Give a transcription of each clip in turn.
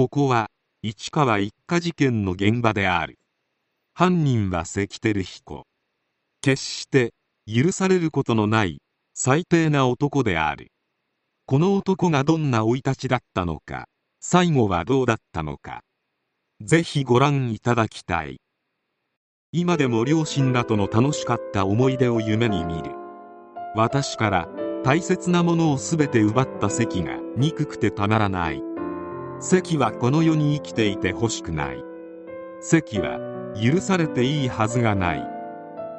ここは市川一家事件の現場である。犯人は関照彦。決して許されることのない最低な男である。この男がどんな生い立ちだったのか最後はどうだったのかぜひご覧いただきたい。今でも両親らとの楽しかった思い出を夢に見る。私から大切なものを全て奪った関が憎くてたまらない。関はこの世に生きていてほしくない。関は許されていいはずがない。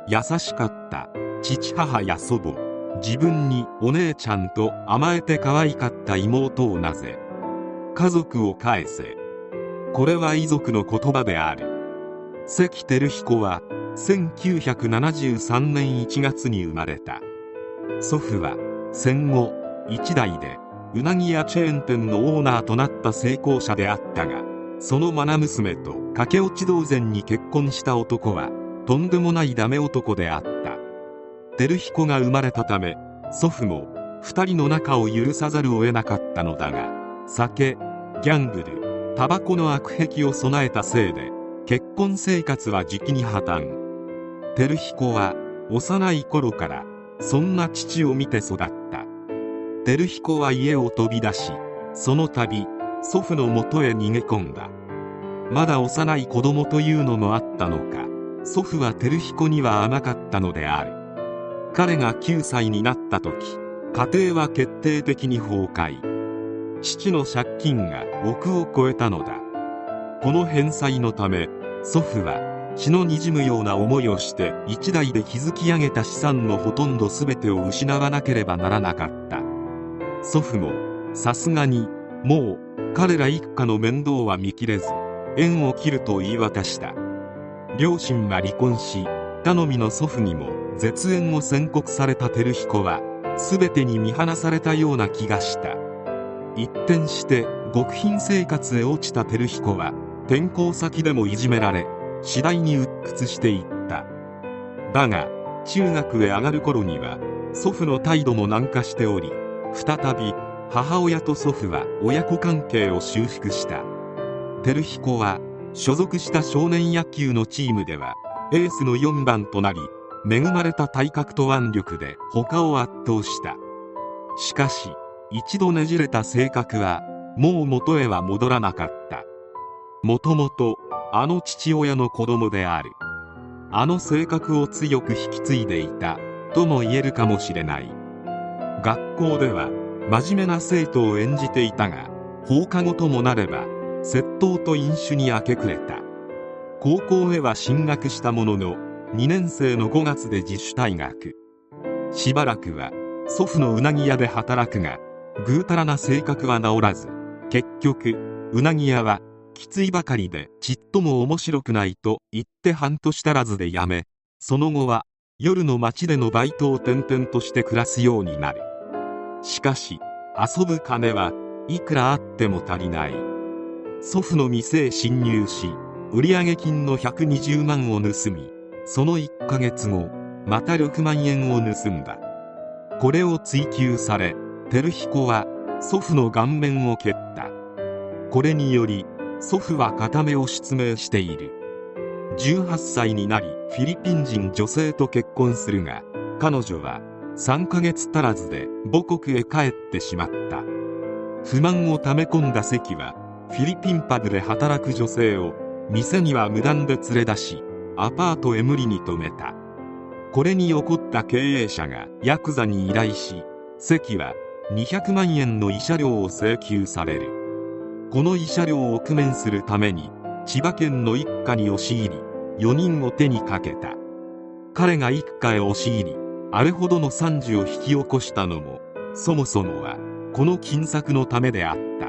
優しかった父母や祖母自分にお姉ちゃんと甘えて可愛かった妹をなぜ家族を返せこれは遺族の言葉である。関照彦は1973年1月に生まれた。祖父は戦後一代でうなぎ屋チェーン店のオーナーとなった成功者であったがその愛娘と駆け落ち同然に結婚した男はとんでもないダメ男であった。照彦が生まれたため祖父も2人の仲を許さざるを得なかったのだが酒ギャンブルタバコの悪癖を備えたせいで結婚生活はじきに破綻。照彦は幼い頃からそんな父を見て育った。照彦は家を飛び出しその度祖父のもとへ逃げ込んだ。まだ幼い子供というのもあったのか祖父は照彦には甘かったのである。彼が9歳になった時家庭は決定的に崩壊。父の借金が億を超えたのだ。この返済のため祖父は血の滲むような思いをして一代で築き上げた資産のほとんど全てを失わなければならなかった。祖父もさすがにもう彼ら一家の面倒は見きれず縁を切ると言い渡した。両親は離婚し頼みの祖父にも絶縁を宣告された照彦は全てに見放されたような気がした。一転して極貧生活へ落ちた照彦は転校先でもいじめられ次第に鬱屈していった。だが中学へ上がる頃には祖父の態度も軟化しており再び母親と祖父は親子関係を修復した。照彦は所属した少年野球のチームではエースの4番となり恵まれた体格と腕力で他を圧倒した。しかし一度ねじれた性格はもう元へは戻らなかった。もともとあの父親の子供である。あの性格を強く引き継いでいた。とも言えるかもしれない。学校では真面目な生徒を演じていたが放課後ともなれば窃盗と飲酒に明け暮れた。高校へは進学したものの2年生の5月で自主退学。しばらくは祖父のうなぎ屋で働くがぐうたらな性格は治らず結局うなぎ屋はきついばかりでちっとも面白くないと言って半年足らずで辞めその後は夜の街でのバイトを転々として暮らすようになる。しかし遊ぶ金はいくらあっても足りない。祖父の店へ侵入し売上金の120万を盗みその1ヶ月後また6万円を盗んだ。これを追及され照彦は祖父の顔面を蹴った。これにより祖父は片目を失明している。18歳になりフィリピン人女性と結婚するが彼女は3ヶ月足らずで母国へ帰ってしまった。不満を溜め込んだ関はフィリピンパブで働く女性を店には無断で連れ出しアパートへ無理に止めた。これに怒った経営者がヤクザに依頼し関は200万円の慰謝料を請求される。この慰謝料を工面するために千葉県の一家に押し入り4人を手にかけた。彼が一家へ押し入りあれほどの惨事を引き起こしたのもそもそもはこの金策のためであった。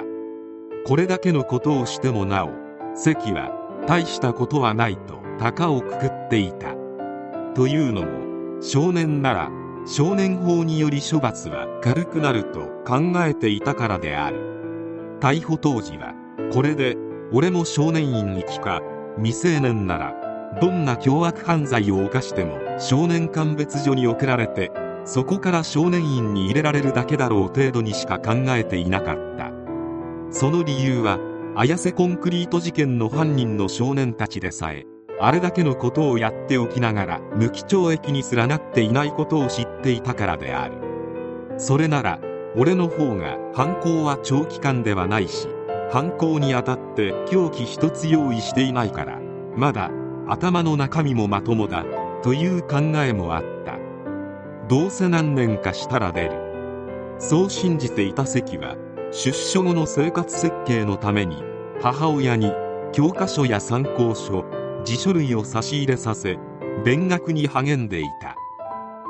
これだけのことをしてもなお関は大したことはないと高をくくっていた。というのも少年なら少年法により処罰は軽くなると考えていたからである。逮捕当時はこれで俺も少年院に帰か未成年ならどんな凶悪犯罪を犯しても少年鑑別所に送られてそこから少年院に入れられるだけだろう程度にしか考えていなかった。その理由は綾瀬コンクリート事件の犯人の少年たちでさえあれだけのことをやっておきながら無期懲役にすらなっていないことを知っていたからである。それなら俺の方が犯行は長期間ではないし犯行にあたって凶器一つ用意していないからまだ頭の中身もまともだという考えもあった。どうせ何年かしたら出る。そう信じていた関は出所後の生活設計のために母親に教科書や参考書辞書類を差し入れさせ勉学に励んでいた。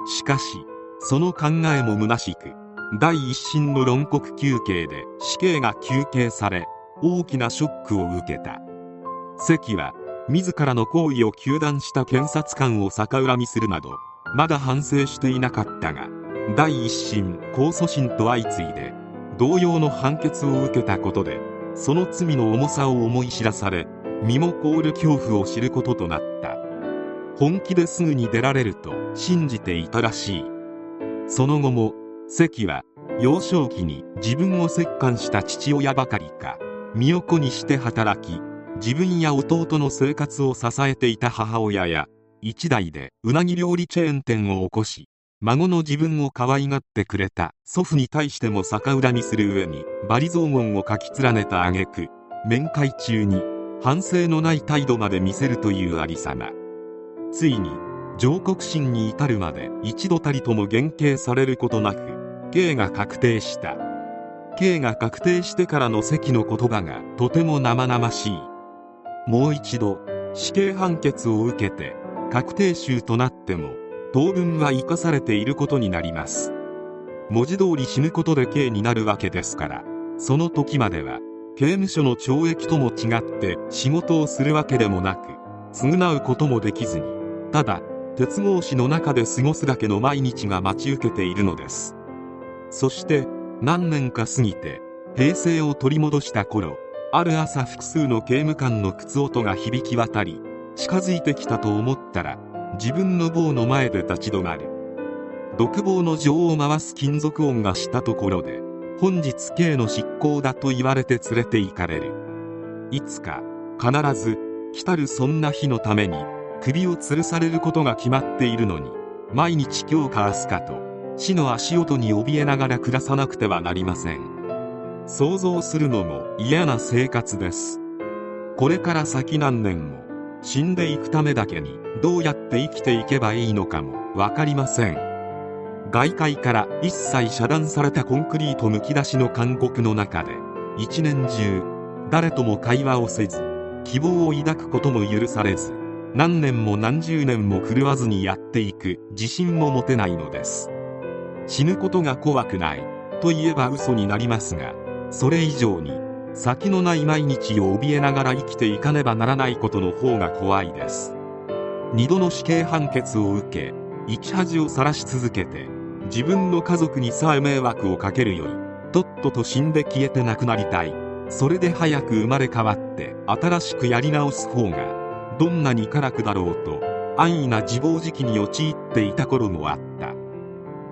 しかしその考えも虚しく第一審の論告求刑で死刑が求刑され大きなショックを受けた。関は自らの行為を糾弾した検察官を逆恨みするなどまだ反省していなかったが第一審控訴審と相次いで同様の判決を受けたことでその罪の重さを思い知らされ身も凍る恐怖を知ることとなった。本気ですぐに出られると信じていたらしい。その後も関は幼少期に自分を折檻した父親ばかりか身を粉にして働き自分や弟の生活を支えていた母親や一代でうなぎ料理チェーン店を起こし孫の自分を可愛がってくれた祖父に対しても逆恨みする上に罵詈雑言を書き連ねた挙句面会中に反省のない態度まで見せるというありさま。ついに上告審に至るまで一度たりとも減刑されることなく刑が確定した。刑が確定してからの関の言葉がとても生々しい。もう一度死刑判決を受けて確定囚となっても当分は生かされていることになります。文字通り死ぬことで刑になるわけですからその時までは刑務所の懲役とも違って仕事をするわけでもなく償うこともできずにただ鉄格子の中で過ごすだけの毎日が待ち受けているのです。そして何年か過ぎて平成を取り戻した頃ある朝複数の刑務官の靴音が響き渡り近づいてきたと思ったら自分の棒の前で立ち止まる。独房の錠を回す金属音がしたところで本日刑の執行だと言われて連れて行かれる。いつか必ず来たるそんな日のために首を吊るされることが決まっているのに毎日今日か明日かと死の足音に怯えながら暮らさなくてはなりません。想像するのも嫌な生活です。これから先何年も死んでいくためだけにどうやって生きていけばいいのかも分かりません。外界から一切遮断されたコンクリートむき出しの韓国の中で一年中誰とも会話をせず希望を抱くことも許されず何年も何十年も狂わずにやっていく自信も持てないのです。死ぬことが怖くないと言えば嘘になりますがそれ以上に先のない毎日を怯えながら生きていかねばならないことの方が怖いです。2度の死刑判決を受け生き恥をさらし続けて自分の家族にさえ迷惑をかけるよりとっとと死んで消えてなくなりたい。それで早く生まれ変わって新しくやり直す方がどんなに辛くだろうと安易な自暴自棄に陥っていた頃もあった。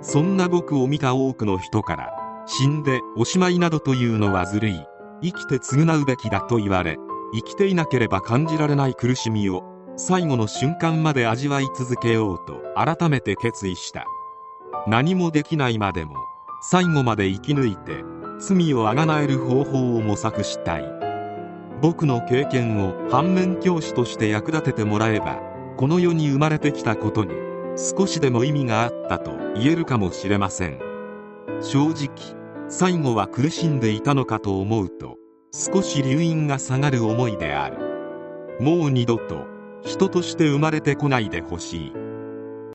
そんな僕を見た多くの人から死んでおしまいなどというのはずるい。生きて償うべきだと言われ生きていなければ感じられない苦しみを最後の瞬間まで味わい続けようと改めて決意した。何もできないまでも最後まで生き抜いて罪をあがなえる方法を模索したい。僕の経験を反面教師として役立ててもらえばこの世に生まれてきたことに少しでも意味があったと言えるかもしれません。正直最後は苦しんでいたのかと思うと少し留飲が下がる思いである。もう二度と人として生まれてこないでほしい。